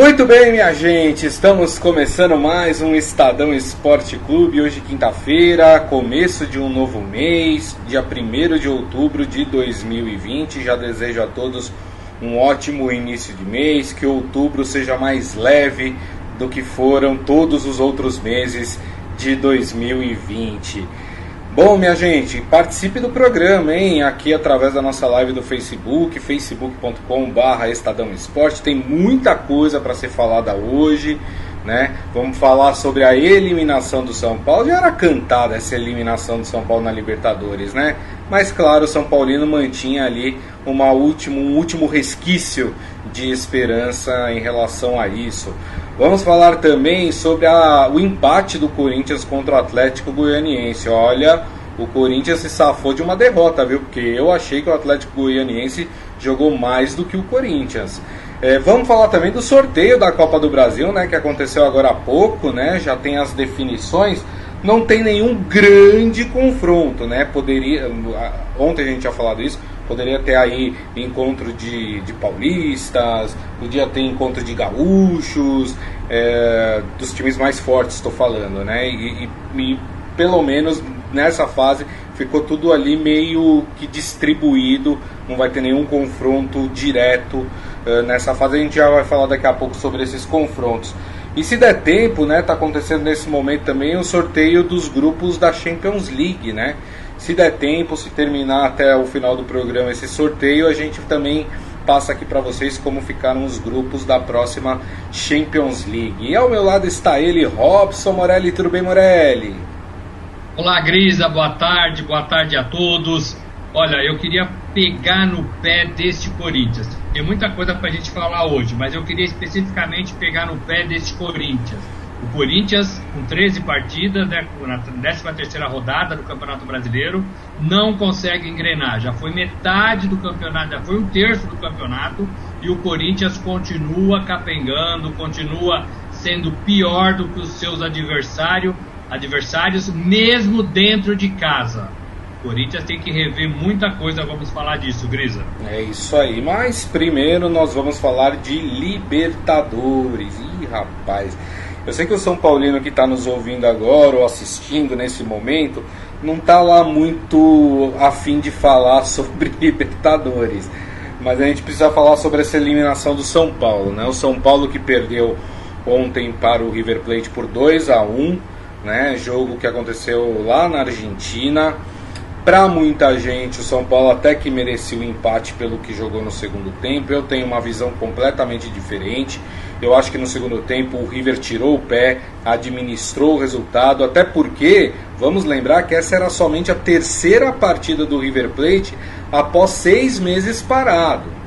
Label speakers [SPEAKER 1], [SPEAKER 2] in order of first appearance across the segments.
[SPEAKER 1] Muito bem, minha gente, estamos começando mais um Estadão Esporte Clube. Hoje, quinta-feira, começo de um novo mês, dia 1 de outubro de 2020. Já desejo a todos um ótimo início de mês, que outubro seja mais leve do que foram todos os outros meses de 2020. Bom, minha gente, participe do programa, hein? Aqui através da nossa live do Facebook, facebook.com/barra Estadão Esporte. Tem muita coisa para ser falada hoje, né? Vamos falar sobre a eliminação do São Paulo. Já era cantada essa eliminação do São Paulo na Libertadores, né? Mas claro, o São Paulino mantinha ali uma último, um último resquício de esperança em relação a isso. Vamos falar também sobre a, o empate do Corinthians contra o Atlético Goianiense. Olha, o Corinthians se safou de uma derrota, viu? Porque eu achei que o Atlético Goianiense jogou mais do que o Corinthians. É, vamos falar também do sorteio da Copa do Brasil, né? Que aconteceu agora há pouco, né? Já tem as definições. Não tem nenhum grande confronto, né? Poderia. Ontem a gente tinha falado isso Poderia ter aí encontro de, de paulistas, podia ter encontro de gaúchos, é, dos times mais fortes, estou falando, né? E, e, e, pelo menos nessa fase ficou tudo ali meio que distribuído, não vai ter nenhum confronto direto é, nessa fase. A gente já vai falar daqui a pouco sobre esses confrontos. E se der tempo, né, tá acontecendo nesse momento também o sorteio dos grupos da Champions League, né? Se der tempo, se terminar até o final do programa esse sorteio, a gente também passa aqui para vocês como ficaram os grupos da próxima Champions League. E ao meu lado está ele, Robson Morelli. Tudo bem, Morelli?
[SPEAKER 2] Olá, Grisa. Boa tarde. Boa tarde a todos. Olha, eu queria pegar no pé deste Corinthians. Tem muita coisa para a gente falar hoje, mas eu queria especificamente pegar no pé deste Corinthians o Corinthians, com 13 partidas, né, na 13 rodada do Campeonato Brasileiro, não consegue engrenar. Já foi metade do campeonato, já foi um terço do campeonato, e o Corinthians continua capengando, continua sendo pior do que os seus adversário, adversários, mesmo dentro de casa. Corinthians tem que rever muita coisa, vamos falar disso, Grisa.
[SPEAKER 1] É isso aí, mas primeiro nós vamos falar de Libertadores. Ih, rapaz. Eu sei que o São Paulino que está nos ouvindo agora ou assistindo nesse momento não está lá muito afim de falar sobre Libertadores. Mas a gente precisa falar sobre essa eliminação do São Paulo. Né? O São Paulo que perdeu ontem para o River Plate por 2 a 1 né? jogo que aconteceu lá na Argentina. Para muita gente, o São Paulo até que merecia o empate pelo que jogou no segundo tempo. Eu tenho uma visão completamente diferente. Eu acho que no segundo tempo o River tirou o pé, administrou o resultado, até porque, vamos lembrar que essa era somente a terceira partida do River Plate após seis meses parado.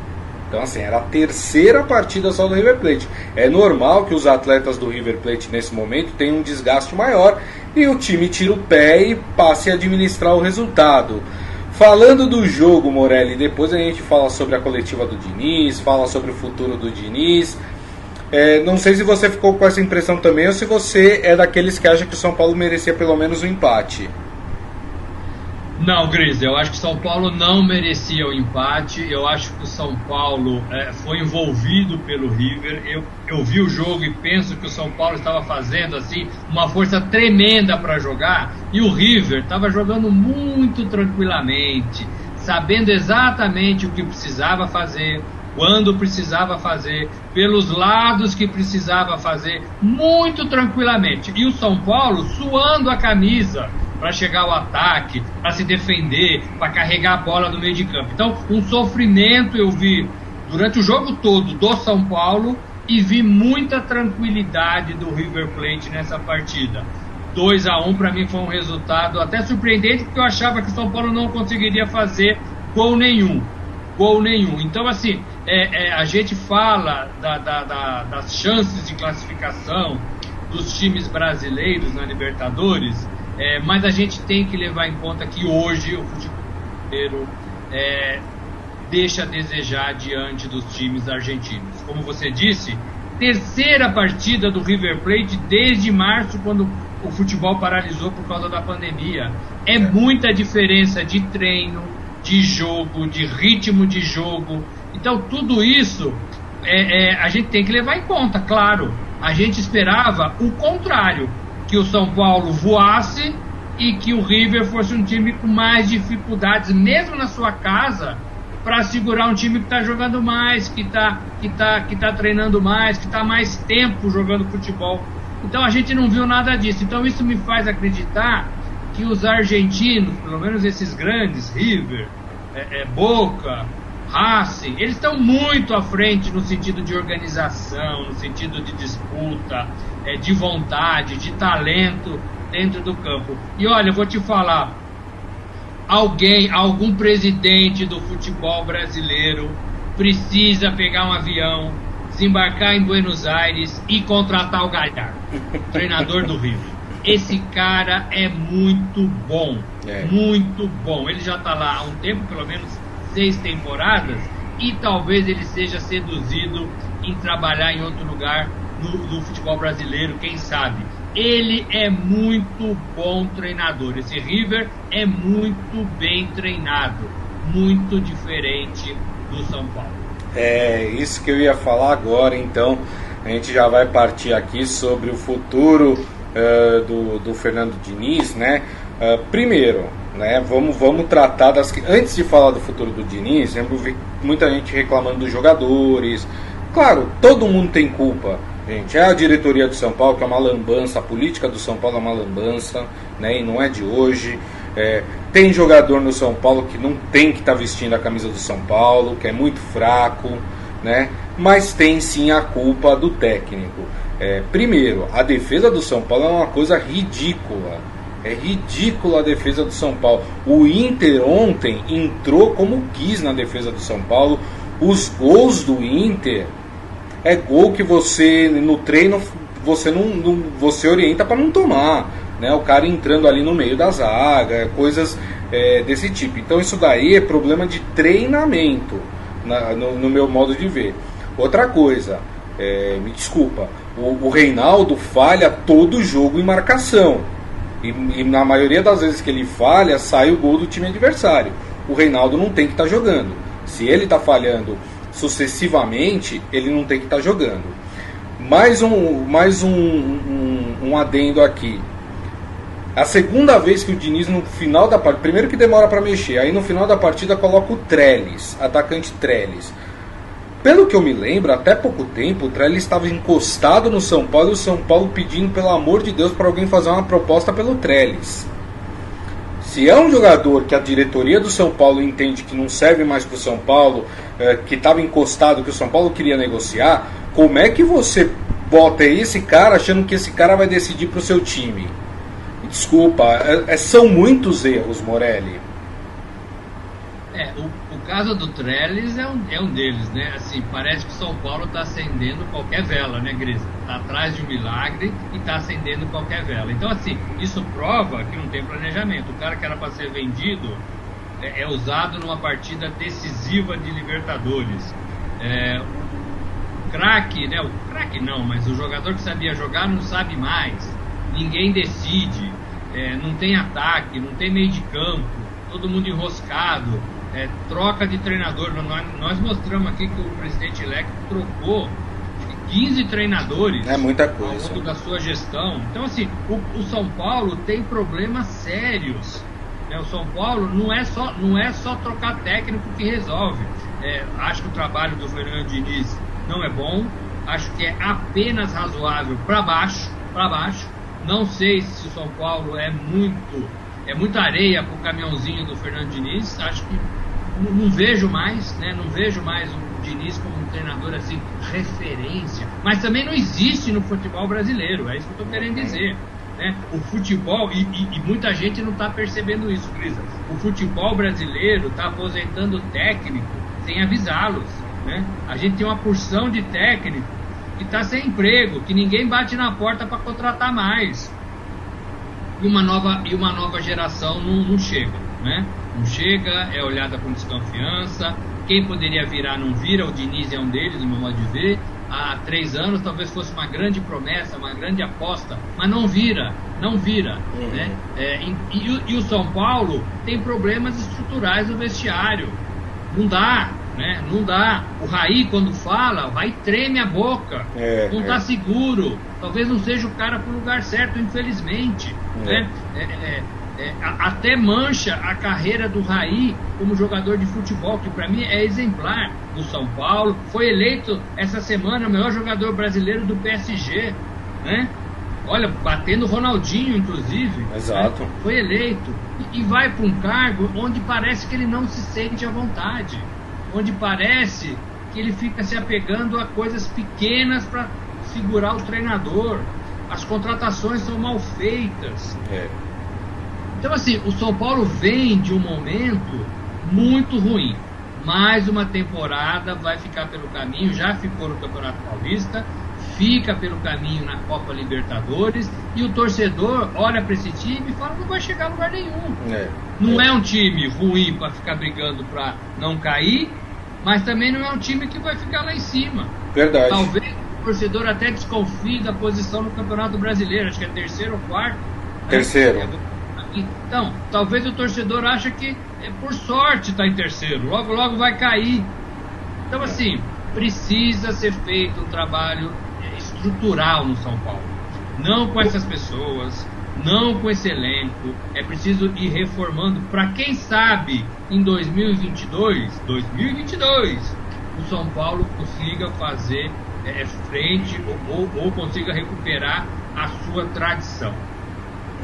[SPEAKER 1] Então, assim, era a terceira partida só do River Plate. É normal que os atletas do River Plate nesse momento tenham um desgaste maior e o time tira o pé e passe a administrar o resultado. Falando do jogo, Morelli, depois a gente fala sobre a coletiva do Diniz, fala sobre o futuro do Diniz. É, não sei se você ficou com essa impressão também ou se você é daqueles que acha que o São Paulo merecia pelo menos um empate.
[SPEAKER 2] Não, Gris, eu acho que o São Paulo não merecia o empate. Eu acho que o São Paulo é, foi envolvido pelo River. Eu, eu vi o jogo e penso que o São Paulo estava fazendo assim uma força tremenda para jogar e o River estava jogando muito tranquilamente, sabendo exatamente o que precisava fazer, quando precisava fazer, pelos lados que precisava fazer, muito tranquilamente. E o São Paulo suando a camisa para chegar ao ataque, para se defender, para carregar a bola no meio de campo. Então, um sofrimento eu vi durante o jogo todo do São Paulo e vi muita tranquilidade do River Plate nessa partida. 2 a 1 para mim foi um resultado até surpreendente, porque eu achava que o São Paulo não conseguiria fazer gol nenhum. Gol nenhum. Então, assim, é, é, a gente fala da, da, da, das chances de classificação dos times brasileiros na Libertadores, é, mas a gente tem que levar em conta que hoje o futebol brasileiro é, deixa a desejar diante dos times argentinos. Como você disse, terceira partida do River Plate desde março, quando o futebol paralisou por causa da pandemia. É muita diferença de treino, de jogo, de ritmo de jogo. Então, tudo isso é, é, a gente tem que levar em conta, claro. A gente esperava o contrário, que o São Paulo voasse e que o River fosse um time com mais dificuldades, mesmo na sua casa, para segurar um time que está jogando mais, que está que tá, que tá treinando mais, que está mais tempo jogando futebol. Então a gente não viu nada disso. Então isso me faz acreditar que os argentinos, pelo menos esses grandes, River, é, é Boca, Racing, eles estão muito à frente no sentido de organização, no sentido de disputa, é, de vontade, de talento dentro do campo. E olha, eu vou te falar, alguém, algum presidente do futebol brasileiro precisa pegar um avião, desembarcar em Buenos Aires e contratar o Galhardo, treinador do Rio. Esse cara é muito bom, é. muito bom. Ele já está lá há um tempo, pelo menos seis temporadas, e talvez ele seja seduzido em trabalhar em outro lugar no, no futebol brasileiro, quem sabe. Ele é muito bom treinador. Esse River é muito bem treinado, muito diferente do São Paulo.
[SPEAKER 1] É isso que eu ia falar agora, então. A gente já vai partir aqui sobre o futuro uh, do, do Fernando Diniz, né? Uh, primeiro, né, vamos, vamos tratar das. Antes de falar do futuro do Diniz, lembro muita gente reclamando dos jogadores. Claro, todo mundo tem culpa, gente. É a diretoria do São Paulo que é uma lambança, a política do São Paulo é uma lambança, né, e não é de hoje. É, tem jogador no São Paulo que não tem que estar tá vestindo a camisa do São Paulo, que é muito fraco, né? Mas tem sim a culpa do técnico. É, primeiro, a defesa do São Paulo é uma coisa ridícula. É ridícula a defesa do São Paulo. O Inter ontem entrou como quis na defesa do São Paulo. Os gols do Inter é gol que você no treino você não, não você orienta para não tomar, né? O cara entrando ali no meio da zaga, coisas é, desse tipo. Então isso daí é problema de treinamento, na, no, no meu modo de ver. Outra coisa, é, me desculpa, o, o Reinaldo falha todo jogo em marcação. E, e, na maioria das vezes que ele falha, sai o gol do time adversário. O Reinaldo não tem que estar tá jogando. Se ele está falhando sucessivamente, ele não tem que estar tá jogando. Mais um, mais um, um, um adendo aqui. A segunda vez que o Diniz no final da partida, primeiro que demora para mexer, aí no final da partida coloca o Trellis, atacante Trellis. Pelo que eu me lembro, até pouco tempo, o Trellis estava encostado no São Paulo e o São Paulo pedindo, pelo amor de Deus, para alguém fazer uma proposta pelo Trellis. Se é um jogador que a diretoria do São Paulo entende que não serve mais para o São Paulo, é, que estava encostado, que o São Paulo queria negociar, como é que você bota esse cara achando que esse cara vai decidir para o seu time? Desculpa, é, é, são muitos erros, Morelli.
[SPEAKER 2] É, o caso do Trellis é um, é um deles, né? Assim, parece que São Paulo está acendendo qualquer vela, né, Grisa? Está atrás de um milagre e está acendendo qualquer vela. Então, assim, isso prova que não tem planejamento. O cara que era para ser vendido é, é, usado numa partida decisiva de Libertadores. É, o craque, né? O craque não, mas o jogador que sabia jogar não sabe mais. Ninguém decide. É, não tem ataque, não tem meio de campo, todo mundo enroscado é, troca de treinador. Nós, nós, mostramos aqui que o presidente Leque trocou 15 treinadores
[SPEAKER 1] é muita coisa.
[SPEAKER 2] ao longo da sua gestão. Então, assim, o, o São Paulo tem problemas sérios. Né? O São Paulo não é só, não é só trocar técnico que resolve. É, acho que o trabalho do Fernando Diniz não é bom. Acho que é apenas razoável para baixo, para baixo. Não sei se o São Paulo é muito é muita areia para o caminhãozinho do Fernando Diniz. Acho que não, não, vejo mais, né? Não vejo mais o Diniz como um treinador assim, referência. Mas também não existe no futebol brasileiro, é isso que eu estou querendo dizer. Né? O futebol, e, e, e muita gente não está percebendo isso, Grisa. O futebol brasileiro está aposentando técnico sem avisá-los. Né? A gente tem uma porção de técnico que está sem emprego, que ninguém bate na porta para contratar mais. E uma nova, e uma nova geração não, não chega. Né? não chega, é olhada com desconfiança. Quem poderia virar não vira, o Diniz é um deles, no meu modo de ver. Há três anos talvez fosse uma grande promessa, uma grande aposta, mas não vira, não vira. Uhum. Né? É, e, e, o São Paulo tem problemas estruturais no vestiário. Não dá, Né? Não dá. O Raí, quando fala, vai treme a boca. É, não está é. seguro. Talvez não seja o cara para o lugar certo, infelizmente. É. Né? É, até mancha a carreira do Raí como jogador de futebol, que para mim é exemplar do São Paulo. Foi eleito essa semana o melhor jogador brasileiro do PSG. Né? Olha, batendo Ronaldinho, inclusive.
[SPEAKER 1] Exato. Né?
[SPEAKER 2] Foi eleito. E, e vai para um cargo onde parece que ele não se sente à vontade onde parece que ele fica se apegando a coisas pequenas para segurar o treinador. As contratações são mal feitas. É. Então, assim, o São Paulo vem de um momento muito ruim. Mais uma temporada vai ficar pelo caminho, já ficou no Campeonato Paulista, fica pelo caminho na Copa Libertadores e o torcedor olha para esse time e fala não vai chegar a lugar nenhum. É. Não é. é um time ruim para ficar brigando para não cair mas também não é um time que vai ficar lá em cima.
[SPEAKER 1] Verdade.
[SPEAKER 2] Talvez o torcedor até desconfie da posição no Campeonato Brasileiro, acho que é terceiro ou quarto. Né? Então, talvez o torcedor ache que é por sorte está em terceiro, logo logo vai cair. Então, assim, precisa ser feito um trabalho estrutural no São Paulo. Não com essas pessoas, não com esse elenco. É preciso ir reformando para quem sabe em 2022, 2022, o São Paulo consiga fazer é, frente ou, ou, ou, consiga recuperar a sua tradição.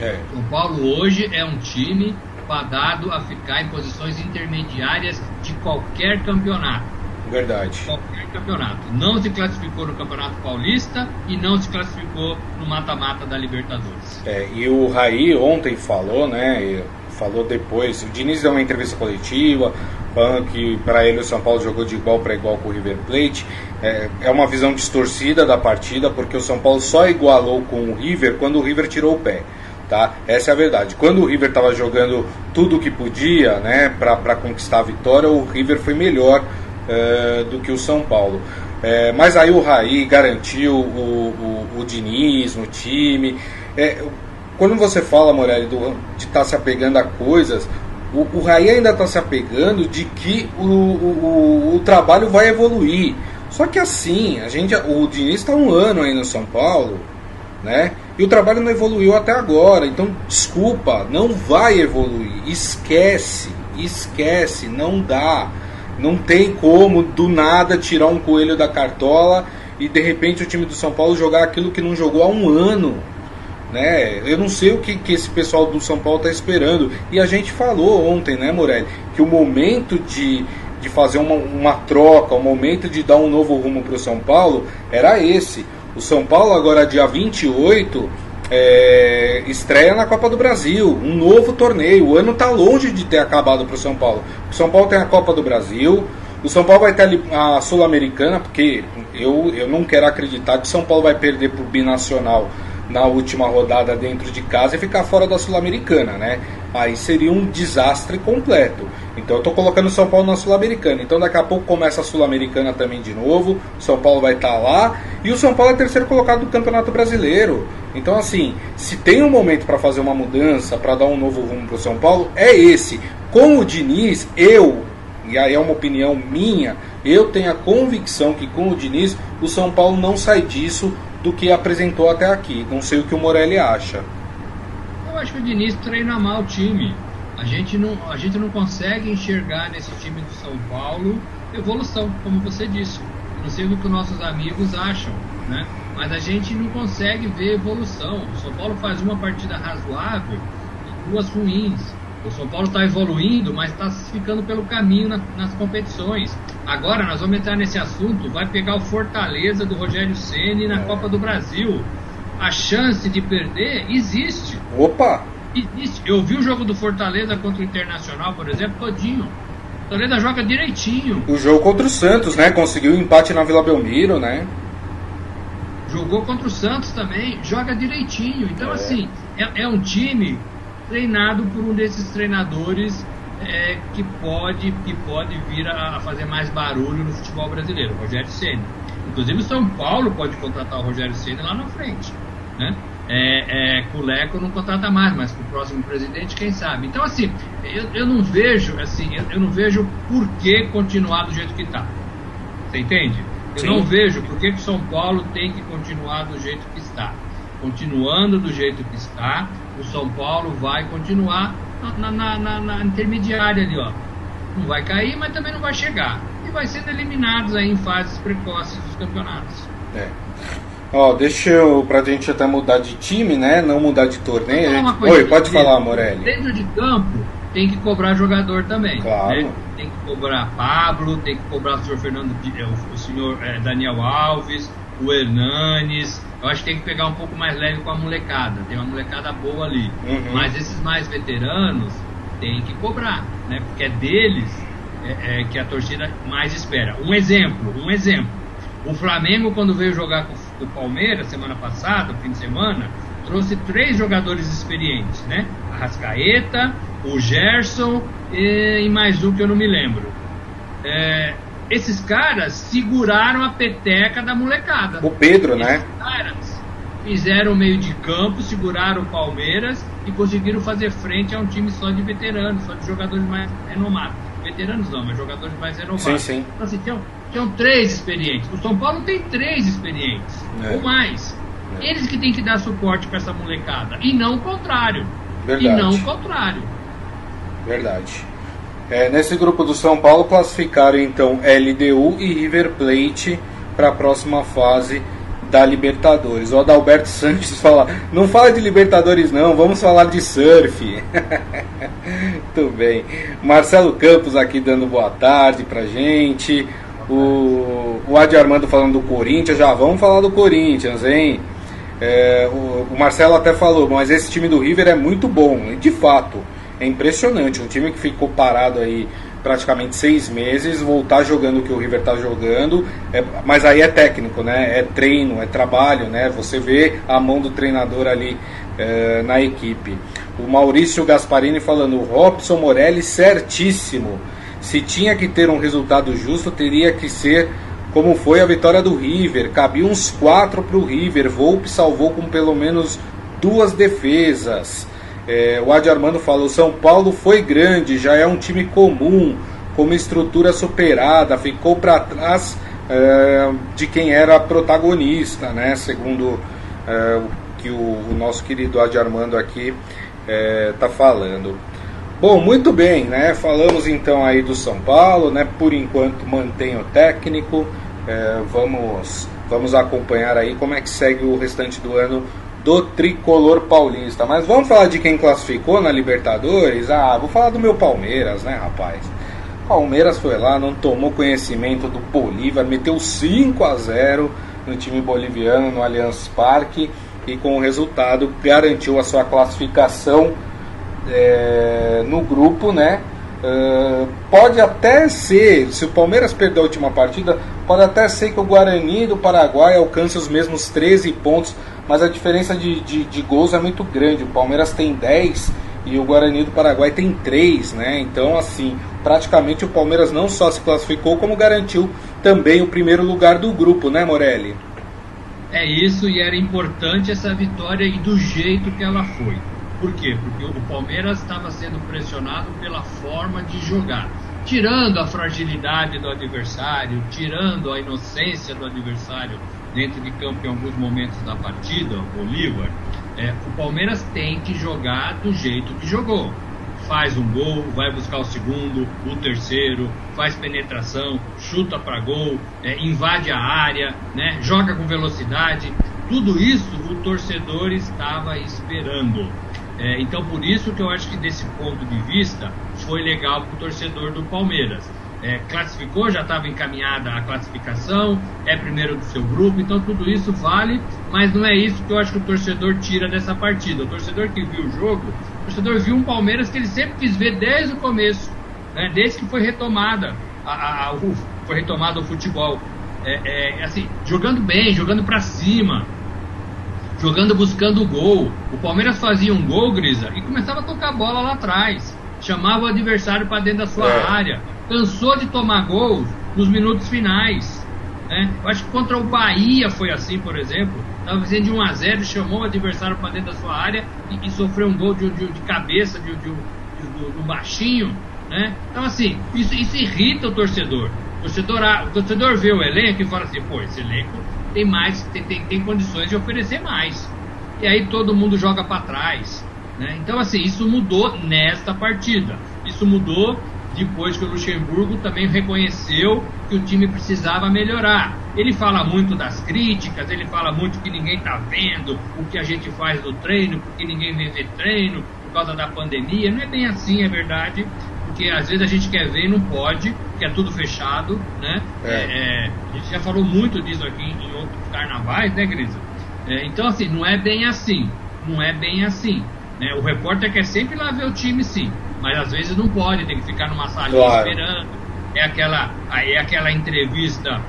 [SPEAKER 2] É. São Paulo hoje é um time fadado a ficar em posições intermediárias de qualquer campeonato.
[SPEAKER 1] Verdade.
[SPEAKER 2] Qualquer campeonato. Não se classificou no Campeonato Paulista e não se classificou no mata-mata da Libertadores.
[SPEAKER 1] É, e o Raí ontem falou, né? Falou depois. O Diniz deu uma entrevista coletiva falando que para ele o São Paulo jogou de igual para igual com o River Plate. É, é uma visão distorcida da partida, porque o São Paulo só igualou com o River quando o River tirou o pé. Tá? Essa é a verdade. Quando o River estava jogando tudo o que podia né, para conquistar a vitória, o River foi melhor é, do que o São Paulo. É, mas aí o Raí garantiu o, o, o Diniz no time. É, quando você fala, Morelli, do, de estar tá se apegando a coisas, o, o Raí ainda está se apegando de que o, o, o, trabalho vai evoluir. Só que assim, a gente, o Diniz está um ano aí no São Paulo, né? E o trabalho não evoluiu até agora. Então, desculpa, não vai evoluir. Esquece, esquece, não dá. Não tem como do nada tirar um coelho da cartola e de repente o time do São Paulo jogar aquilo que não jogou há um ano. Né? Eu não sei o que, que esse pessoal do São Paulo está esperando. E a gente falou ontem, né, Morelli, que o momento de, de fazer uma, uma troca, o momento de dar um novo rumo para o São Paulo era esse. O São Paulo, agora dia 28, é, estreia na Copa do Brasil, um novo torneio. O ano está longe de ter acabado para o São Paulo. O São Paulo tem a Copa do Brasil, o São Paulo vai ter a Sul-Americana, porque eu, eu não quero acreditar que o São Paulo vai perder para o Binacional na última rodada dentro de casa e ficar fora da Sul-Americana, né? Aí seria um desastre completo. Então eu estou colocando São Paulo na Sul-Americana. Então daqui a pouco começa a Sul-Americana também de novo. São Paulo vai estar tá lá. E o São Paulo é terceiro colocado do Campeonato Brasileiro. Então assim, se tem um momento para fazer uma mudança, para dar um novo rumo para o São Paulo, é esse. Com o Diniz, eu, e aí é uma opinião minha, eu tenho a convicção que com o Diniz o São Paulo não sai disso do que apresentou até aqui. Não sei o que o Morelli acha.
[SPEAKER 2] Eu acho que o Diniz treina mal o time. A gente não, a gente não consegue enxergar nesse time do São Paulo evolução, como você disse. Não sei o que os nossos amigos acham, né? Mas a gente não consegue ver evolução. O São Paulo faz uma partida razoável e duas ruins. O São Paulo está evoluindo, mas está ficando pelo caminho na, nas competições. Agora nós vamos entrar nesse assunto. Vai pegar o Fortaleza do Rogério Ceni na Copa do Brasil. A chance de perder existe.
[SPEAKER 1] Opa!
[SPEAKER 2] Existe. Eu vi o jogo do Fortaleza contra o Internacional, por exemplo, todinho. O Fortaleza joga direitinho.
[SPEAKER 1] O jogo contra o Santos, né? Conseguiu um empate na Vila Belmiro, né?
[SPEAKER 2] Jogou contra o Santos também, joga direitinho. Então, é. assim, é, é um time treinado por um desses treinadores é, que pode que pode vir a, a, fazer mais barulho no futebol brasileiro, Rogério Ceni. Inclusive o São Paulo pode contratar o Rogério Ceni lá na frente, né? é, é, com o Leco não contrata mais, mas com o próximo presidente, quem sabe. Então, assim, eu, eu não vejo, assim, eu, eu, não vejo por que continuar do jeito que está. Você entende? Eu Sim. não vejo por que o São Paulo tem que continuar do jeito que está. Continuando do jeito que está, o São Paulo vai continuar na, na, na, na intermediária ali, ó. Não vai cair, mas também não vai chegar. E vai sendo eliminados aí em fases precoces dos campeonatos.
[SPEAKER 1] É. Ó, deixa eu, pra gente até mudar de time, né? Não mudar de torneio. Gente... Oi, pode falar, Morelli.
[SPEAKER 2] Dentro de campo, tem que cobrar jogador também. Claro. Né? Tem que cobrar Pablo, tem que cobrar o senhor Fernando, é, o senhor é, Daniel Alves, o Hernanes. Eu acho que tem que pegar um pouco mais leve com a molecada. Tem uma molecada boa ali. Uhum. Mas esses mais veteranos tem que cobrar, né? Porque é deles é, é, que a torcida mais espera. Um exemplo, um exemplo. O Flamengo, quando veio jogar com o Palmeiras semana passada, fim de semana, trouxe três jogadores experientes, né? A Rascaeta, o Gerson e, e mais um que eu não me lembro. É, esses caras seguraram a peteca da molecada.
[SPEAKER 1] O Pedro, né? esses
[SPEAKER 2] né? Caras fizeram o meio de campo, seguraram o Palmeiras e conseguiram fazer frente a um time só de veteranos, só de jogadores mais renomados. Veteranos não, mas jogadores mais renomados. Sim, sim. Então, assim, tinham, tinham três experientes. O São Paulo tem três experientes, é. ou mais. É. Eles que têm que dar suporte para essa molecada, e não o contrário. Verdade. E não o contrário.
[SPEAKER 1] Verdade. É, nesse grupo do São Paulo classificaram então LDU e River Plate para a próxima fase da Libertadores. O Adalberto Santos fala: não fala de Libertadores, não, vamos falar de surf. Muito bem. Marcelo Campos aqui dando boa tarde pra gente. O, o Adi Armando falando do Corinthians, já vamos falar do Corinthians, hein? É, o, o, Marcelo até falou, mas esse time do River é muito bom, de fato, é impressionante. Um time que ficou parado aí praticamente seis meses, voltar jogando o que o River está jogando, é, mas aí é técnico, né? É treino, é trabalho, né? Você vê a mão do treinador ali é, na equipe. O Maurício Gasparini falando, o Robson Morelli certíssimo. Se tinha que ter um resultado justo, teria que ser como foi a vitória do River. Cabia uns quatro para o River. Volpe salvou com pelo menos duas defesas. É, o Adi Armando falou: São Paulo foi grande, já é um time comum, com uma estrutura superada, ficou para trás é, de quem era protagonista, né? Segundo é, o que o, o, nosso querido Adi Armando aqui está é, falando. Bom, muito bem, né? Falamos então aí do São Paulo, né? Por enquanto mantém o técnico. É, vamos, vamos acompanhar aí como é que segue o restante do ano do tricolor paulista. Mas vamos falar de quem classificou na Libertadores? Ah, vou falar do meu Palmeiras, né, rapaz? Palmeiras foi lá, não tomou conhecimento do Bolívar, meteu 5 a 0 no time boliviano no Allianz Parque e com o resultado garantiu a sua classificação é, no grupo, né? Uh, pode até ser, se o Palmeiras perder a última partida, pode até ser que o Guarani do Paraguai alcance os mesmos 13 pontos mas a diferença de, de, de gols é muito grande. O Palmeiras tem 10 e o Guarani do Paraguai tem 3, né? Então, assim, praticamente o Palmeiras não só se classificou, como garantiu também o primeiro lugar do grupo, né, Morelli?
[SPEAKER 2] É isso, e era importante essa vitória e do jeito que ela foi. Por quê? Porque o Palmeiras estava sendo pressionado pela forma de jogar. Tirando a fragilidade do adversário, tirando a inocência do adversário dentro de campo em alguns momentos da partida, Bolívar, é, o Palmeiras tem que jogar do jeito que jogou. Faz um gol, vai buscar o segundo, o terceiro, faz penetração, chuta para gol, é, invade a área, né, joga com velocidade. Tudo isso o torcedor estava esperando. É, então, por isso que eu acho que desse ponto de vista foi legal para o torcedor do Palmeiras é, classificou, já estava encaminhada a classificação, é primeiro do seu grupo, então tudo isso vale, mas não é isso que eu acho que o torcedor tira dessa partida. O torcedor que viu o jogo, o torcedor viu um Palmeiras que ele sempre quis ver desde o começo, né, desde que foi retomada a, a, a o, foi retomado o futebol. É, é, assim, jogando bem, jogando para cima, jogando buscando o gol. O Palmeiras fazia um gol, Grisa, e começava a tocar a bola lá atrás, chamava o adversário para dentro da sua é. área cansou de tomar gols nos minutos finais. Né? Eu acho que contra o Bahia foi assim, por exemplo. estava vencendo de 1 a 0 chamou o adversário para dentro da sua área e, e sofreu um gol de, de, de cabeça de, de, de um baixinho. Né? Então, assim, isso, isso irrita o torcedor. O torcedor, o torcedor vê o elenco e fala assim: pô, esse elenco tem mais, tem, tem, tem condições de oferecer mais. E aí todo mundo joga para trás. Né? Então, assim, isso mudou nesta partida. Isso mudou depois que o Luxemburgo também reconheceu que o time precisava melhorar. Ele fala muito das críticas, ele fala muito que ninguém está vendo o que a gente faz no treino, porque ninguém vê ver treino por causa da pandemia. Não é bem assim, é verdade, porque às vezes a gente quer ver e não pode, que é tudo fechado, né? É. É, é, a gente já falou muito disso aqui em outros carnavais, né, Grisa? É, então, assim, não é bem assim, não é bem assim. Né? O repórter quer sempre lá ver o time, sim, mas às vezes não pode, tem que ficar numa salinha claro. esperando. É aquela, é aquela entrevista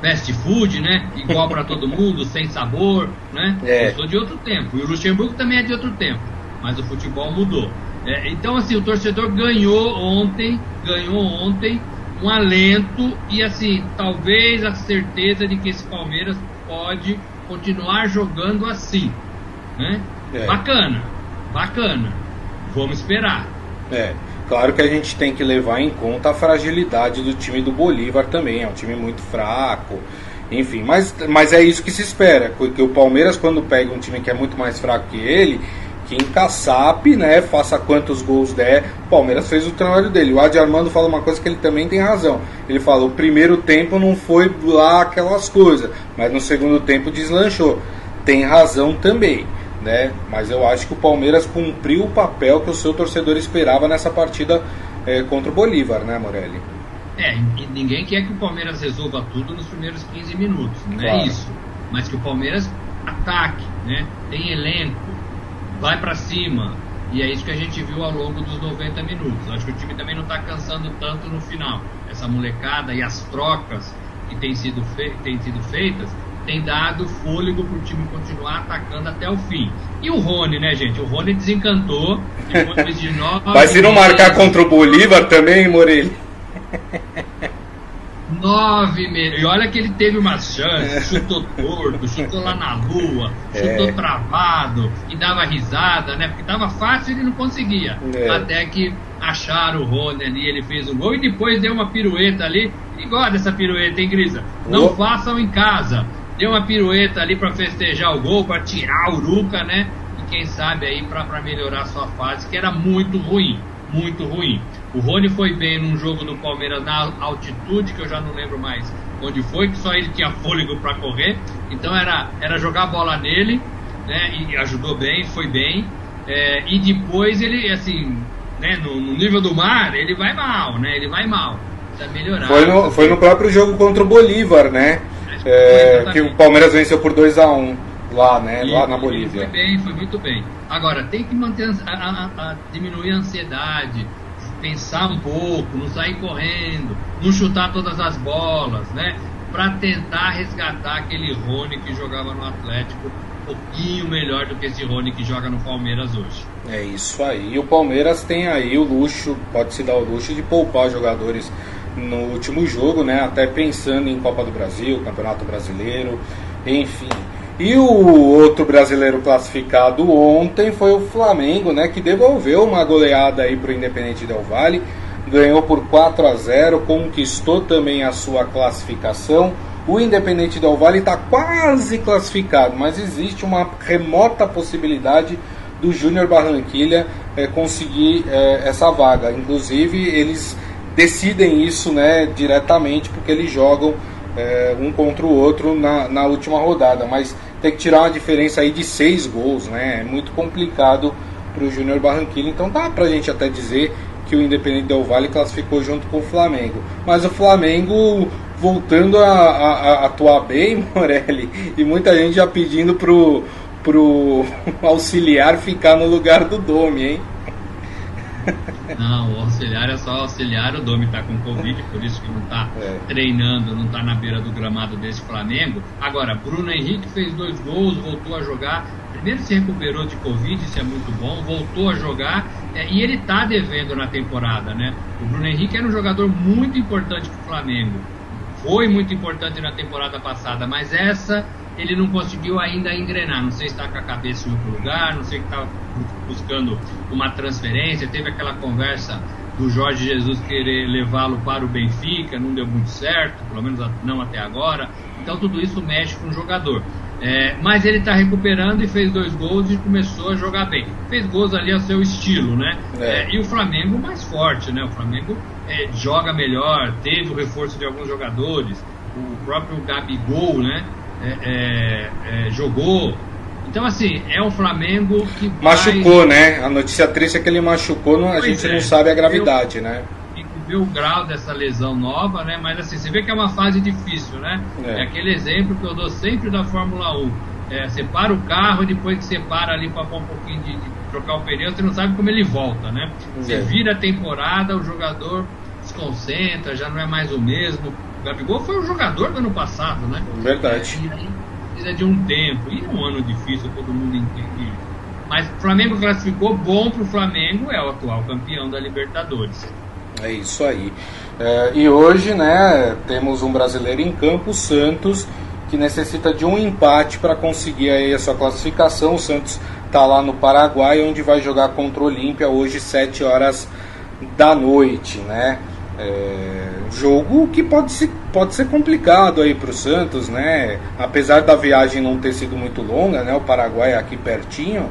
[SPEAKER 2] fast food, né? Igual para todo mundo, sem sabor, né? É. Eu sou de outro tempo. E o Luxemburgo também é de outro tempo. Mas o futebol mudou. É, então, assim, o torcedor ganhou ontem, ganhou ontem um alento e, assim, talvez a certeza de que esse Palmeiras pode continuar jogando assim, né? É. Bacana, bacana. Vamos esperar.
[SPEAKER 1] É, claro que a gente tem que levar em conta a fragilidade do time do Bolívar também. É um time muito fraco. Enfim, mas, mas é isso que se espera. Porque o Palmeiras, quando pega um time que é muito mais fraco que ele, que encaçape, né? Faça quantos gols der. O Palmeiras fez o trabalho dele. O Adi Armando fala uma coisa que ele também tem razão. Ele fala: o primeiro tempo não foi lá aquelas coisas, mas no segundo tempo deslanchou. Tem razão também né? Mas eu acho que o Palmeiras cumpriu o papel que o seu torcedor esperava nessa partida é, contra o Bolívar, né, Morelli?
[SPEAKER 2] É, ninguém quer que o Palmeiras resolva tudo nos primeiros 15 minutos, não é claro. é isso. Mas que o Palmeiras ataque, né? Tem elenco, vai para cima. E é isso que a gente viu ao longo dos 90 minutos. Acho que o time também não está cansando tanto no final. Essa molecada e as trocas que têm sido, têm sido feitas tem dado fôlego para o time continuar atacando até o fim. E o Rony, né, gente? O Rony desencantou depois de nove.
[SPEAKER 1] Vai se não marcar contra o Bolívar também, Morelli?
[SPEAKER 2] Nove meses. E olha que ele teve uma chance, chutou torto, chutou lá na lua, chutou é. travado e dava risada, né? Porque tava fácil e ele não conseguia. É. Até que acharam o Rony ali, ele fez o gol e depois deu uma pirueta ali. Igual dessa pirueta, hein, Grisa? Não oh. façam em casa deu uma pirueta ali para festejar o gol, para tirar o Luca, né? E quem sabe aí para melhorar sua fase, que era muito ruim, muito ruim. O Rony foi bem num jogo do Palmeiras na altitude, que eu já não lembro mais onde foi, que só ele tinha fôlego para correr. Então era, era jogar a bola nele, né? E ajudou bem, foi bem. É, e depois ele, assim, né, no, no, nível do mar, ele vai mal, né? Ele vai mal. Precisa melhorar.
[SPEAKER 1] Foi no, foi no próprio jogo contra o Bolívar, né? É, que o Palmeiras venceu por 2 a 1 lá, né? E, lá na Bolívia.
[SPEAKER 2] Foi bem, foi muito bem. Agora, tem que manter a, a, a, diminuir a ansiedade, pensar um pouco, não sair correndo, não chutar todas as bolas, né? Para tentar resgatar aquele Rony que jogava no Atlético um pouquinho melhor do que esse Rony que joga no Palmeiras hoje.
[SPEAKER 1] É isso aí. E o Palmeiras tem aí o luxo, pode se dar o luxo de poupar jogadores no último jogo, né? Até pensando em Copa do Brasil, Campeonato Brasileiro, enfim. E o outro brasileiro classificado ontem foi o Flamengo, né? Que devolveu uma goleada aí para o Independente Del Vale, ganhou por 4 a 0, conquistou também a sua classificação. O Independente Del Vale está quase classificado, mas existe uma remota possibilidade do Júnior Barranquilha é, conseguir é, essa vaga. Inclusive, eles decidem isso né, diretamente porque eles jogam é, um contra o outro na, na última rodada. Mas tem que tirar uma diferença aí de seis gols, né? É muito complicado para o Júnior Barranquilla. Então dá para a gente até dizer que o Independente Del Vale classificou junto com o Flamengo. Mas o Flamengo voltando a, a, a atuar bem, Morelli, e muita gente já pedindo pro, pro auxiliar ficar no lugar do Domi, hein?
[SPEAKER 2] Não, o auxiliar é só auxiliar, o Domi está com Covid, por isso que não está é. treinando, não está na beira do gramado desse Flamengo. Agora, Bruno Henrique fez dois gols, voltou a jogar. Primeiro se recuperou de Covid, isso é muito bom, voltou a jogar é, e ele está devendo na temporada, né? O Bruno Henrique era um jogador muito importante para o Flamengo. Foi muito importante na temporada passada, mas essa ele não conseguiu ainda engrenar. Não sei se está com a cabeça em outro lugar, não sei se está buscando uma transferência. Teve aquela conversa do Jorge Jesus querer levá-lo para o Benfica, não deu muito certo, pelo menos não até agora. Então tudo isso mexe com o jogador. É, mas ele está recuperando e fez dois gols e começou a jogar bem. Fez gols ali ao seu estilo, né? É. É, e o Flamengo mais forte, né? O Flamengo é, joga melhor, teve o reforço de alguns jogadores. O próprio Gabigol, né? É, é, jogou. Então, assim, é um Flamengo que.
[SPEAKER 1] Machucou, vai... né? A notícia triste é que ele machucou, a gente não sabe a gravidade, eu... né?
[SPEAKER 2] ver o grau dessa lesão nova, né? Mas assim, você vê que é uma fase difícil, né? É, é aquele exemplo que eu dou sempre da Fórmula 1. É, você para o carro, depois que você para ali para pôr um pouquinho de, de, trocar o pneu, você não sabe como ele volta, né? Você é. vira a temporada, o jogador desconcentra, já não é mais o mesmo. O Gabigol foi o jogador do ano passado, né?
[SPEAKER 1] Verdade.
[SPEAKER 2] É, e aí precisa de um tempo. E é um ano difícil, todo mundo entende. Mas o Flamengo classificou bom para o Flamengo, é o atual campeão da Libertadores.
[SPEAKER 1] É isso aí. É, e hoje, né, temos um brasileiro em campo, Santos, que necessita de um empate para conseguir aí a sua classificação. O Santos está lá no Paraguai, onde vai jogar contra o Olímpia hoje, 7 horas da noite, né? É, jogo que pode ser, pode ser complicado aí para o Santos, né? Apesar da viagem não ter sido muito longa, né? O Paraguai é aqui pertinho.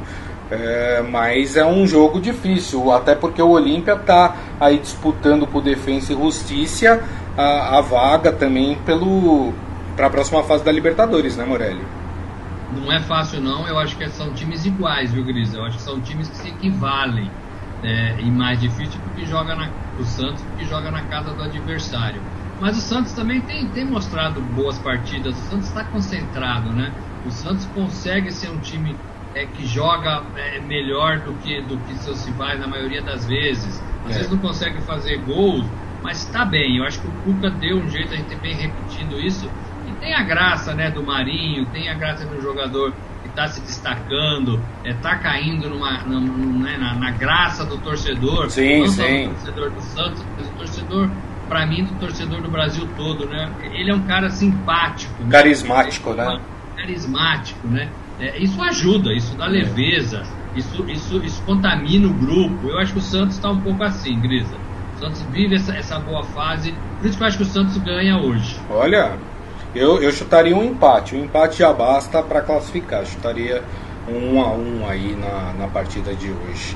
[SPEAKER 1] É, mas é um jogo difícil, até porque o Olímpia está aí disputando por Defensa e Justiça a, a vaga também pelo para a próxima fase da Libertadores, né, Morelli?
[SPEAKER 2] Não é fácil não, eu acho que são times iguais, viu, Gris? Eu acho que são times que se equivalem. É, e mais difícil porque joga na, o Santos porque joga na casa do adversário. Mas o Santos também tem, tem mostrado boas partidas, o Santos está concentrado, né? O Santos consegue ser um time é, que joga é, melhor do que, do que seus rivais na maioria das vezes. Às é. vezes não consegue fazer gols, mas está bem. Eu acho que o Cuca deu um jeito, a gente vem repetindo isso. E tem a graça né, do Marinho, tem a graça do jogador está se destacando, está é, caindo numa, numa né, na, na, graça do torcedor.
[SPEAKER 1] Sim, não sim. só
[SPEAKER 2] do torcedor do Santos, mas do torcedor para mim, do torcedor do Brasil todo, né? Ele é um cara simpático.
[SPEAKER 1] Carismático, né? né?
[SPEAKER 2] Carismático, né? É, isso ajuda, isso dá leveza, isso, isso, isso contamina o grupo. Eu acho que o Santos está um pouco assim, Grisa. O Santos vive essa, essa boa fase, por isso que eu acho que o Santos ganha hoje.
[SPEAKER 1] Olha, eu, eu chutaria um empate. Um empate já basta para classificar. chutaria um a um aí na, na partida de hoje.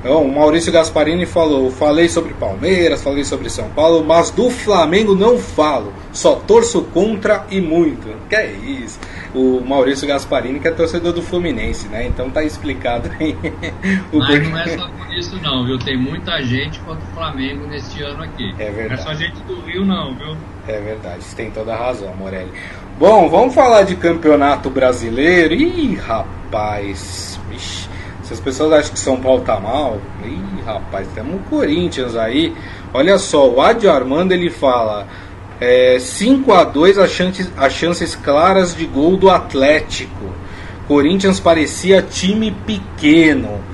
[SPEAKER 1] Então, o Maurício Gasparini falou: falei sobre Palmeiras, falei sobre São Paulo, mas do Flamengo não falo. Só torço contra e muito. Que é isso? O Maurício Gasparini, que é torcedor do Fluminense, né? Então tá explicado aí.
[SPEAKER 2] mas não é só isso, não, viu? Tem muita gente contra o Flamengo neste ano aqui.
[SPEAKER 1] É verdade.
[SPEAKER 2] Não é só gente do Rio, não, viu?
[SPEAKER 1] É verdade, você tem toda a razão, Morelli. Bom, vamos falar de campeonato brasileiro. Ih, rapaz. Se as pessoas acham que São Paulo tá mal, ih, rapaz, temos o Corinthians aí. Olha só, o Adi Armando ele fala: é, 5 a 2 as chances, as chances claras de gol do Atlético. Corinthians parecia time pequeno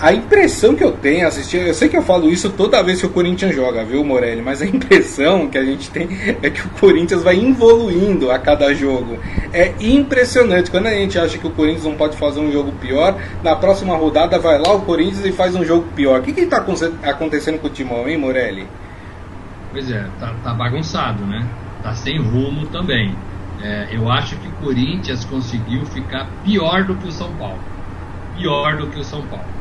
[SPEAKER 1] a impressão que eu tenho assistindo, eu sei que eu falo isso toda vez que o Corinthians joga, viu, Morelli? Mas a impressão que a gente tem é que o Corinthians vai evoluindo a cada jogo. É impressionante. Quando a gente acha que o Corinthians não pode fazer um jogo pior, na próxima rodada vai lá o Corinthians e faz um jogo pior. O que está acontecendo com o Timão, hein, Morelli?
[SPEAKER 2] Pois é, tá, tá bagunçado, né? Tá sem rumo também. É, eu acho que o Corinthians conseguiu ficar pior do que o São Paulo. Pior do que o São Paulo.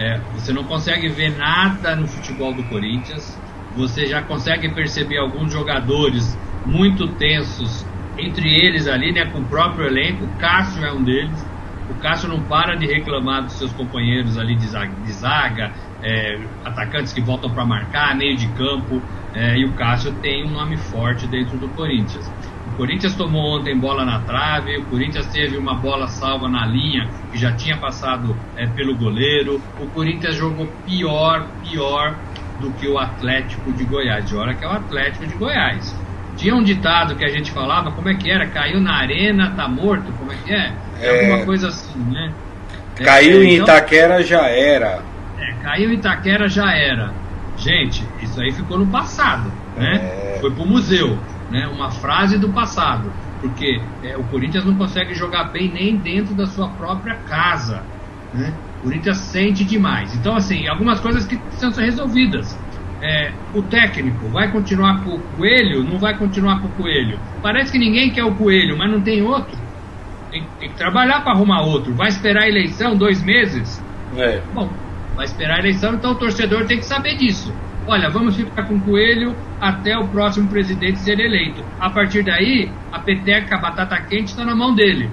[SPEAKER 2] É, você não consegue ver nada no futebol do Corinthians. Você já consegue perceber alguns jogadores muito tensos entre eles ali, né, com o próprio elenco. O Cássio é um deles. O Cássio não para de reclamar dos seus companheiros ali de zaga, de zaga é, atacantes que voltam para marcar, meio de campo. É, e o Cássio tem um nome forte dentro do Corinthians. O Corinthians tomou ontem bola na trave, o Corinthians teve uma bola salva na linha que já tinha passado é, pelo goleiro. O Corinthians jogou pior, pior do que o Atlético de Goiás. De hora que é o Atlético de Goiás. Tinha um ditado que a gente falava, como é que era? Caiu na arena, tá morto? Como é que é? É, é alguma coisa assim, né?
[SPEAKER 1] É, caiu é, em então, Itaquera, já era.
[SPEAKER 2] É, caiu em Itaquera, já era. Gente, isso aí ficou no passado, né? É. Foi pro museu né? Uma frase do passado. porque é, o Corinthians não consegue jogar bem nem dentro da sua própria casa. Né? O Corinthians sente demais. Então, assim, algumas coisas que precisam ser resolvidas. É, o técnico vai continuar com o Coelho? Não vai continuar com o Coelho? Parece que ninguém quer o Coelho, mas não tem outro. Tem, tem que trabalhar para arrumar outro. Vai esperar a eleição dois meses?
[SPEAKER 1] É.
[SPEAKER 2] Bom, vai esperar a eleição, então o torcedor tem que saber disso. Olha, vamos ficar com o Coelho até o próximo presidente ser eleito. A partir daí, a peteca, a batata quente está na mão dele.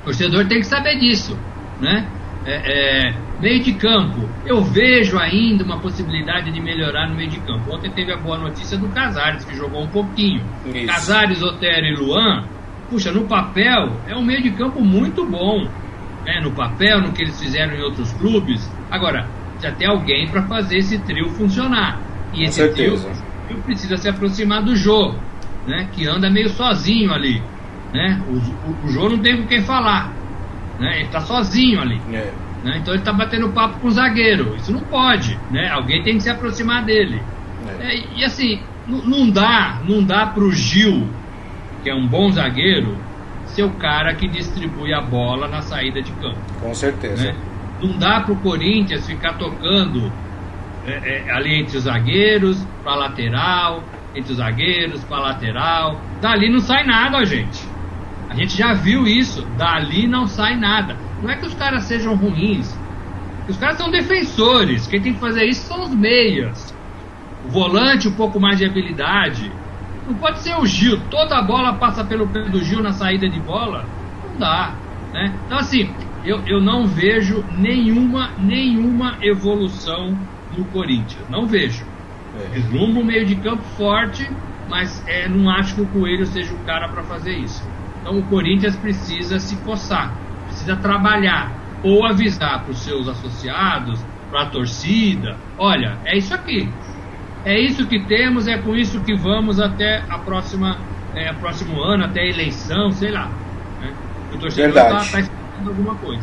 [SPEAKER 2] O torcedor tem que saber disso, né? É, é, meio de campo, eu vejo ainda uma possibilidade de melhorar no meio de campo. Ontem teve a boa notícia do Casares, que jogou um pouquinho. Isso. Casares, Otero e Luan, puxa, no papel é um meio de campo muito bom. Né? No papel, no que eles fizeram em outros clubes. Agora, já tem alguém para fazer esse trio funcionar. E
[SPEAKER 1] Com
[SPEAKER 2] esse
[SPEAKER 1] certeza.
[SPEAKER 2] trio precisa se aproximar do Jô, né? que anda meio sozinho ali. Né? O, o, o Jô não tem com quem falar. Né? Ele está sozinho ali.
[SPEAKER 1] É.
[SPEAKER 2] Né? Então ele está batendo papo com o zagueiro. Isso não pode. Né? Alguém tem que se aproximar dele.
[SPEAKER 1] É.
[SPEAKER 2] É, e assim, não dá, não dá para o Gil, que é um bom zagueiro, ser o cara que distribui a bola na saída de campo.
[SPEAKER 1] Com certeza.
[SPEAKER 2] Né? Não dá para o Corinthians ficar tocando é, é, ali entre os zagueiros, para lateral, entre os zagueiros, para lateral. Dali não sai nada, gente. A gente já viu isso. Dali não sai nada. Não é que os caras sejam ruins. Os caras são defensores. Quem tem que fazer isso são os meias. O volante, um pouco mais de habilidade. Não pode ser o Gil. Toda a bola passa pelo pé do Gil na saída de bola. Não dá. Né? Então, assim, eu, eu não vejo nenhuma, nenhuma evolução no Corinthians. Não vejo.
[SPEAKER 1] É.
[SPEAKER 2] Vislumbro um meio de campo forte, mas é, não acho que o Coelho seja o cara para fazer isso. Então o Corinthians precisa se coçar, precisa trabalhar, ou avisar para os seus associados, para a torcida: olha, é isso aqui. É isso que temos, é com isso que vamos até a próxima, é, próximo ano, até a eleição, sei lá. Né? O torcedor está tá alguma coisa.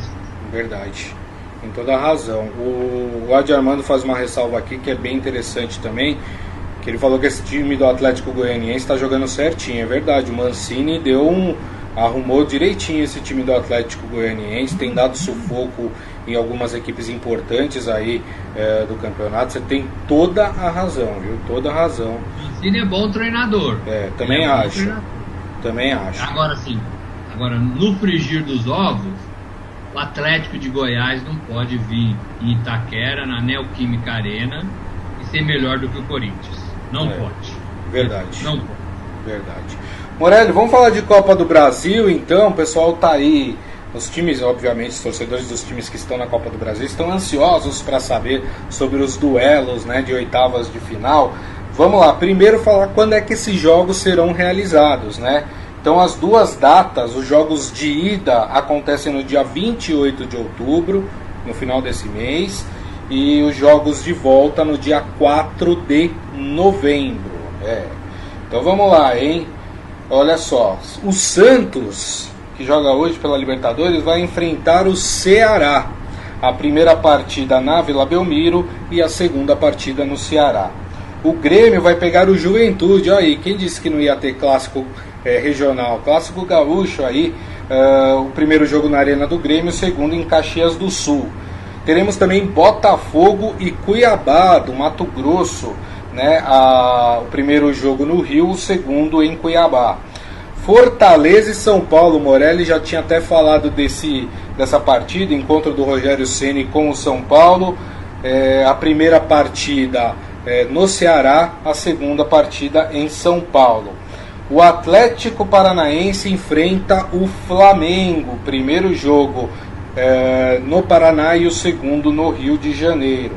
[SPEAKER 1] Verdade. Tem toda a razão. O, o Adi Armando faz uma ressalva aqui que é bem interessante também. Que ele falou que esse time do Atlético Goianiense está jogando certinho. É verdade. O Mancini deu um. arrumou direitinho esse time do Atlético Goianiense. Tem dado sufoco em algumas equipes importantes aí é, do campeonato. Você tem toda a razão, viu? Toda a razão.
[SPEAKER 2] Mancini é bom treinador.
[SPEAKER 1] É, também
[SPEAKER 2] é
[SPEAKER 1] acho. Também acho.
[SPEAKER 2] Agora sim. Agora, no frigir dos ovos, o Atlético de Goiás não pode vir em Itaquera, na Neoquímica Arena, e ser melhor do que o Corinthians. Não
[SPEAKER 1] É.
[SPEAKER 2] pode.
[SPEAKER 1] Verdade.
[SPEAKER 2] Não pode.
[SPEAKER 1] Verdade. Morelli, vamos falar de Copa do Brasil, então. O pessoal tá aí. Os times, obviamente, os torcedores dos times que estão na Copa do Brasil estão ansiosos para saber sobre os duelos né, de oitavas de final. Vamos lá, primeiro falar quando é que esses jogos serão realizados, né? Então as duas datas, os jogos de ida acontecem no dia 28 de outubro, no final desse mês, e os jogos de volta no dia 4 de novembro. É. Então vamos lá, hein? Olha só, o Santos, que joga hoje pela Libertadores, vai enfrentar o Ceará. A primeira partida na Vila Belmiro e a segunda partida no Ceará. O Grêmio vai pegar o Juventude. Olha aí, quem disse que não ia ter clássico eh, regional? Clássico gaúcho aí. ah, o primeiro jogo na Arena do Grêmio, o segundo em Caxias do Sul. Teremos também Botafogo e Cuiabá, do Mato Grosso. Né? A- o primeiro jogo no Rio, o segundo em Cuiabá. Fortaleza e São Paulo, Morelli já tinha até falado desse, dessa partida, encontro do Rogério Ceni com o São Paulo. É, a primeira partida é, no Ceará, a segunda partida em São Paulo. O Atlético Paranaense enfrenta o Flamengo, primeiro jogo é, no Paraná e o segundo no Rio de Janeiro.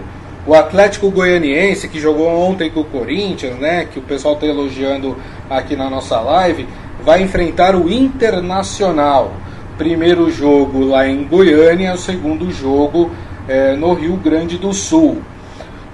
[SPEAKER 1] O Atlético Goianiense, que jogou ontem com o Corinthians, né, que o pessoal está elogiando aqui na nossa live, vai enfrentar o Internacional. Primeiro jogo lá em Goiânia, o segundo jogo é, no Rio Grande do Sul.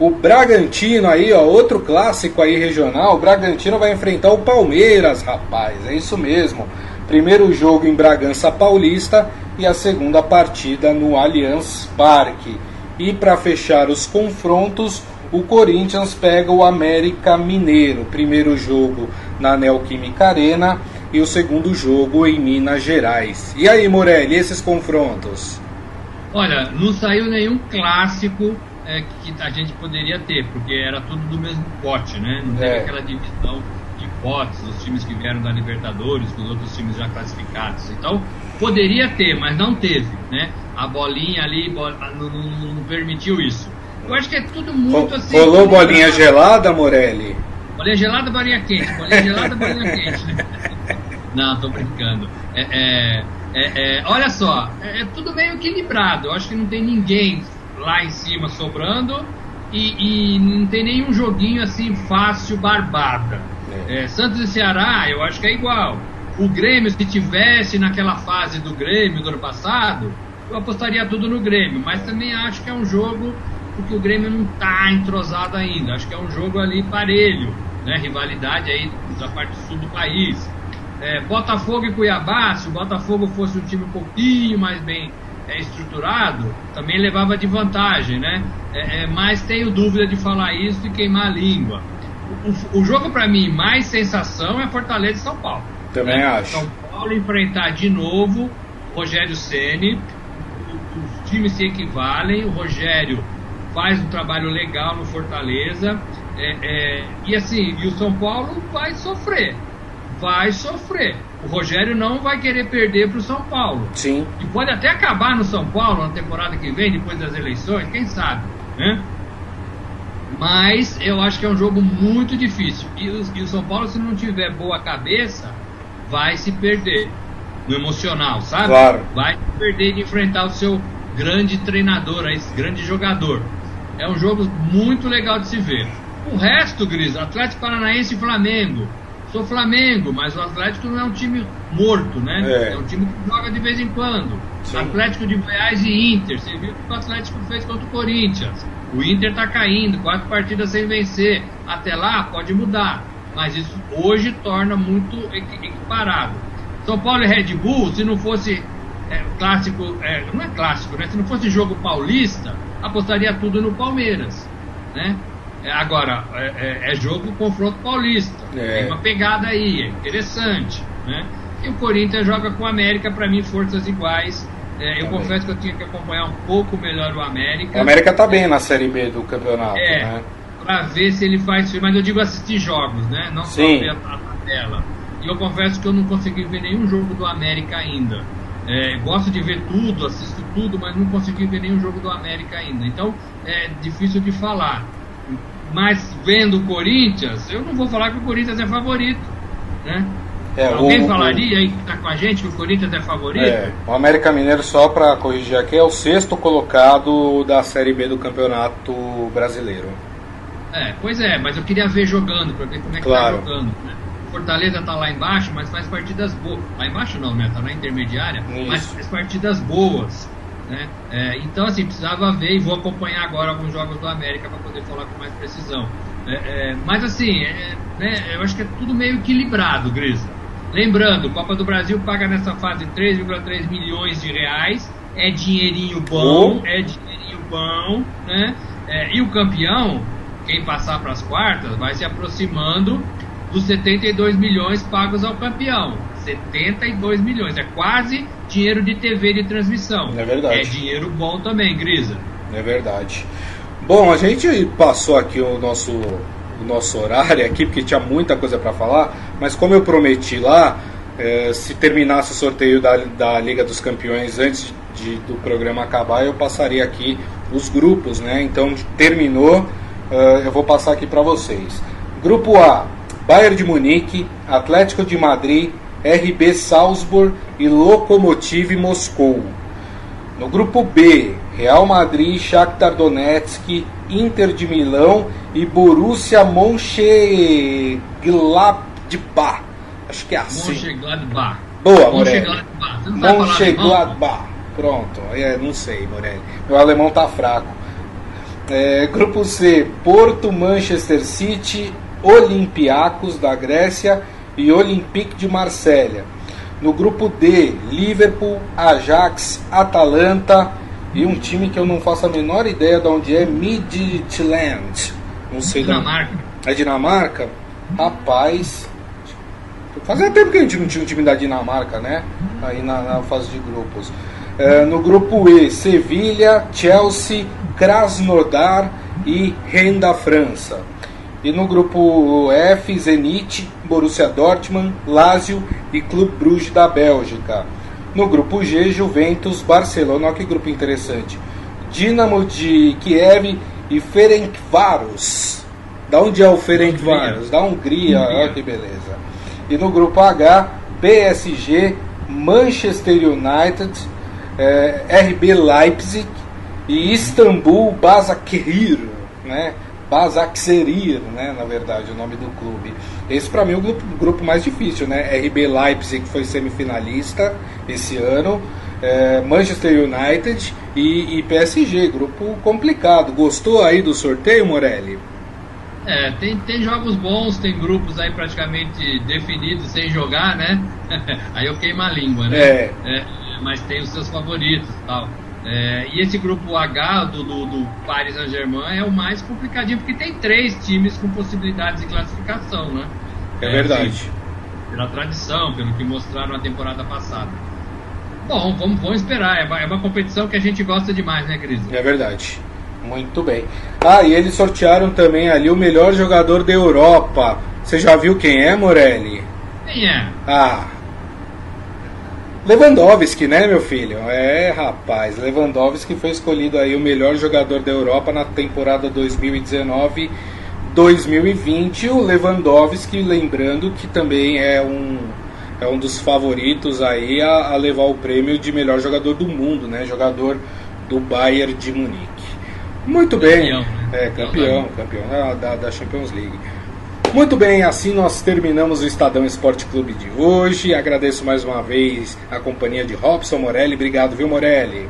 [SPEAKER 1] O Bragantino aí, ó, outro clássico aí regional, o Bragantino vai enfrentar o Palmeiras, rapaz, é isso mesmo. Primeiro jogo em Bragança Paulista e a segunda partida no Allianz Parque. E para fechar os confrontos, o Corinthians pega o América Mineiro. Primeiro jogo na Neoquímica Arena e o segundo jogo em Minas Gerais. E aí, Morelli, esses confrontos?
[SPEAKER 2] Olha, não saiu nenhum clássico é, que a gente poderia ter, porque era tudo do mesmo pote, né? Não teve é. aquela divisão de potes, os times que vieram da Libertadores, com os outros times já classificados. Então, poderia ter, mas não teve, né? A bolinha ali não, não, não permitiu isso. Eu acho que é tudo muito assim.
[SPEAKER 1] Rolou bolinha gelada, Morelli?
[SPEAKER 2] Bolinha gelada, bolinha quente. Bolinha gelada, bolinha quente. Né? Não, tô brincando. É, é, é, é olha só, é, é, tudo meio equilibrado. Eu acho que não tem ninguém lá em cima sobrando e, e não tem nenhum joguinho assim fácil, barbada. É. Santos e Ceará, eu acho que é igual. O Grêmio, se tivesse naquela fase do Grêmio do ano passado, eu apostaria tudo no Grêmio. Mas também acho que é um jogo porque o Grêmio não está entrosado ainda. Acho que é um jogo ali parelho, né? Rivalidade aí da parte sul do país. É, Botafogo e Cuiabá, se o Botafogo fosse um time um pouquinho mais bem é, estruturado, também levava de vantagem, né? É, é mas tenho dúvida de falar isso e queimar a língua. O, o jogo para mim mais sensação é Fortaleza e São Paulo.
[SPEAKER 1] Também né? acho.
[SPEAKER 2] São Paulo enfrentar de novo Rogério Ceni, os times se equivalem, o Rogério faz um trabalho legal no Fortaleza. É, é, e assim, e o São Paulo vai sofrer. Vai sofrer. O Rogério não vai querer perder para o São Paulo.
[SPEAKER 1] Sim.
[SPEAKER 2] E pode até acabar no São Paulo na temporada que vem, depois das eleições, quem sabe, né? Mas eu acho que é um jogo muito difícil. E o, e o São Paulo, se não tiver boa cabeça, vai se perder no emocional, sabe?
[SPEAKER 1] Claro.
[SPEAKER 2] Vai se perder de enfrentar o seu grande treinador, esse grande jogador. É um jogo muito legal de se ver. O resto, Gris, Atlético Paranaense e Flamengo. Sou Flamengo, mas o Atlético não é um time morto, né? É, é um time que joga de vez em quando. Sim. Atlético de Goiás e Inter. Você viu o que o Atlético fez contra o Corinthians. O Inter tá caindo, quatro partidas sem vencer. Até lá pode mudar. Mas isso hoje torna muito equiparado. São Paulo e Red Bull, se não fosse é, clássico, é, não é clássico, né? Se não fosse jogo paulista, apostaria tudo no Palmeiras, né? É, agora, é, é, é jogo confronto paulista, é. tem uma pegada aí, é interessante, né? E o Corinthians joga com o América, para mim, forças iguais. É, eu tá confesso que eu tinha que acompanhar um pouco melhor o América.
[SPEAKER 1] O América tá bem na Série B do campeonato, é, né?
[SPEAKER 2] Pra ver se ele faz. Mas eu digo assistir jogos, né? Não Sim. só ver a, a tela. E eu confesso que eu não consegui ver nenhum jogo do América ainda. É, gosto de ver tudo, assisto tudo, mas não consegui ver nenhum jogo do América ainda. Então é difícil de falar. Mas vendo o Corinthians, eu não vou falar que o Corinthians é favorito. Né? É, Alguém o, falaria aí que está com a gente que o Corinthians é favorito? É,
[SPEAKER 1] o América Mineiro, só para corrigir aqui, é o sexto colocado da Série B do Campeonato Brasileiro.
[SPEAKER 2] É, pois é, mas eu queria ver jogando, para ver como é que tá jogando. Né? Fortaleza tá lá embaixo, mas faz partidas boas. Lá embaixo não, né? Tá na intermediária, Isso. mas faz partidas boas. Né? É, então, assim, precisava ver e vou acompanhar agora alguns jogos do América para poder falar com mais precisão. É, é, mas, assim, é, né, eu acho que é tudo meio equilibrado, Grisa. Lembrando, Copa do Brasil paga nessa fase 3,3 milhões de reais. É dinheirinho bom, é dinheirinho bom, né? É, e o campeão, quem passar para as quartas, vai se aproximando dos 72 milhões pagos ao campeão. 72 milhões, é quase dinheiro de TV de transmissão.
[SPEAKER 1] É verdade.
[SPEAKER 2] É dinheiro bom também, Grisa.
[SPEAKER 1] É verdade. Bom, a gente passou aqui o nosso, o nosso horário aqui, porque tinha muita coisa para falar, mas como eu prometi lá, é, se terminasse o sorteio da, da Liga dos Campeões antes de, do programa acabar, eu passaria aqui os grupos, né? Então terminou, uh, eu vou passar aqui para vocês. Grupo A, Bayern de Munique, Atlético de Madrid, RB Salzburg e Lokomotiv Moscou. No grupo B, Real Madrid, Shakhtar Donetsk, Inter de Milão e Borussia Mönchengladbach. Acho que é assim.
[SPEAKER 2] Mönchengladbach.
[SPEAKER 1] Boa, Morelli. Mönchengladbach. Pronto, é, não sei, Morelli. Meu alemão tá fraco. É, grupo C, Porto, Manchester City, Olympiacos da Grécia e Olympique de Marselha. No grupo D, Liverpool, Ajax, Atalanta e um time que eu não faço a menor ideia de onde é, Midtjylland. Não sei
[SPEAKER 2] Dinamarca.
[SPEAKER 1] Da... É Dinamarca? Rapaz, Fazia tempo que a gente não tinha um time da Dinamarca, né? Aí na, na fase de grupos. É, no grupo E, Sevilha, Chelsea, Krasnodar e Rennes da França. E no grupo F, Zenit, Borussia Dortmund, Lazio e Clube Bruges da Bélgica. No grupo G, Juventus, Barcelona, olha que grupo interessante. Dinamo de Kiev e Ferencváros. Da onde é o Ferencváros? Da Hungria, olha que beleza. E no grupo H, PSG, Manchester United, eh, RB Leipzig e Istambul Basakir, né? Basakserir, né, na verdade, o nome do clube. Esse para mim é o grupo, grupo, mais difícil, né? RB Leipzig que foi semifinalista esse ano, é, Manchester United e, e, PSG, grupo complicado. Gostou aí do sorteio, Morelli?
[SPEAKER 2] É, tem, tem jogos bons, tem grupos aí praticamente definidos sem jogar, né? aí eu queimo a língua, né? É. É, mas tem os seus favoritos tal. É, e esse grupo H do, do, do Paris Saint-Germain é o mais complicadinho, porque tem três times com possibilidades de classificação, né?
[SPEAKER 1] É, verdade. Assim,
[SPEAKER 2] pela tradição, pelo que mostraram na temporada passada. Bom, vamos, vamos esperar. É uma, é uma competição que a gente gosta demais, né, Cris?
[SPEAKER 1] É verdade. Muito bem. Ah, e eles sortearam também ali o melhor jogador da Europa. Você já viu quem é, Morelli?
[SPEAKER 2] Quem é?
[SPEAKER 1] Ah, Lewandowski, né, meu filho? É, rapaz, Lewandowski foi escolhido aí o melhor jogador da Europa na temporada 2019-2020. O Lewandowski, lembrando que também é um é um dos favoritos aí a, a, levar o prêmio de melhor jogador do mundo, né? Jogador do Bayern de Munique. Muito bem, campeão, né? é campeão, campeão da, da Champions League. Muito bem, assim nós terminamos o Estadão Esporte Clube de hoje. Agradeço mais uma vez a companhia de Robson Morelli. Obrigado, viu, Morelli?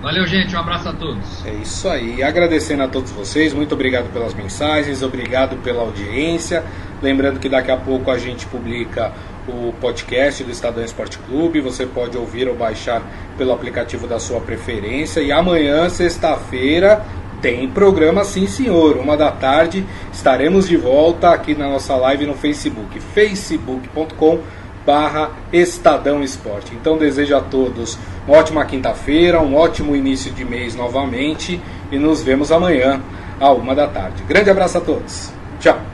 [SPEAKER 2] Valeu, gente. Um abraço a todos.
[SPEAKER 1] É isso aí. Agradecendo a todos vocês. Muito obrigado pelas mensagens. Obrigado pela audiência. Lembrando que daqui a pouco a gente publica o podcast do Estadão Esporte Clube. Você pode ouvir ou baixar pelo aplicativo da sua preferência. E amanhã, sexta-feira, tem programa sim, senhor. Uma da tarde estaremos de volta aqui na nossa live no Facebook, facebook.com barra Estadão Esporte. Então desejo a todos uma ótima quinta-feira, um ótimo início de mês novamente e nos vemos amanhã à uma da tarde. Grande abraço a todos. Tchau.